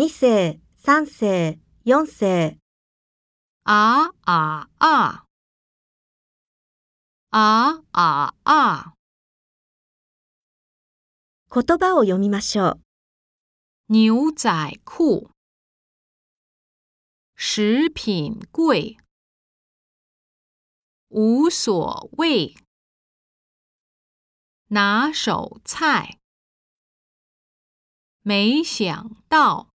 二世、三世、四世、あああ。あああ！言葉を読みましょう。牛仔裤，食品柜，无所谓，拿手菜，没想到。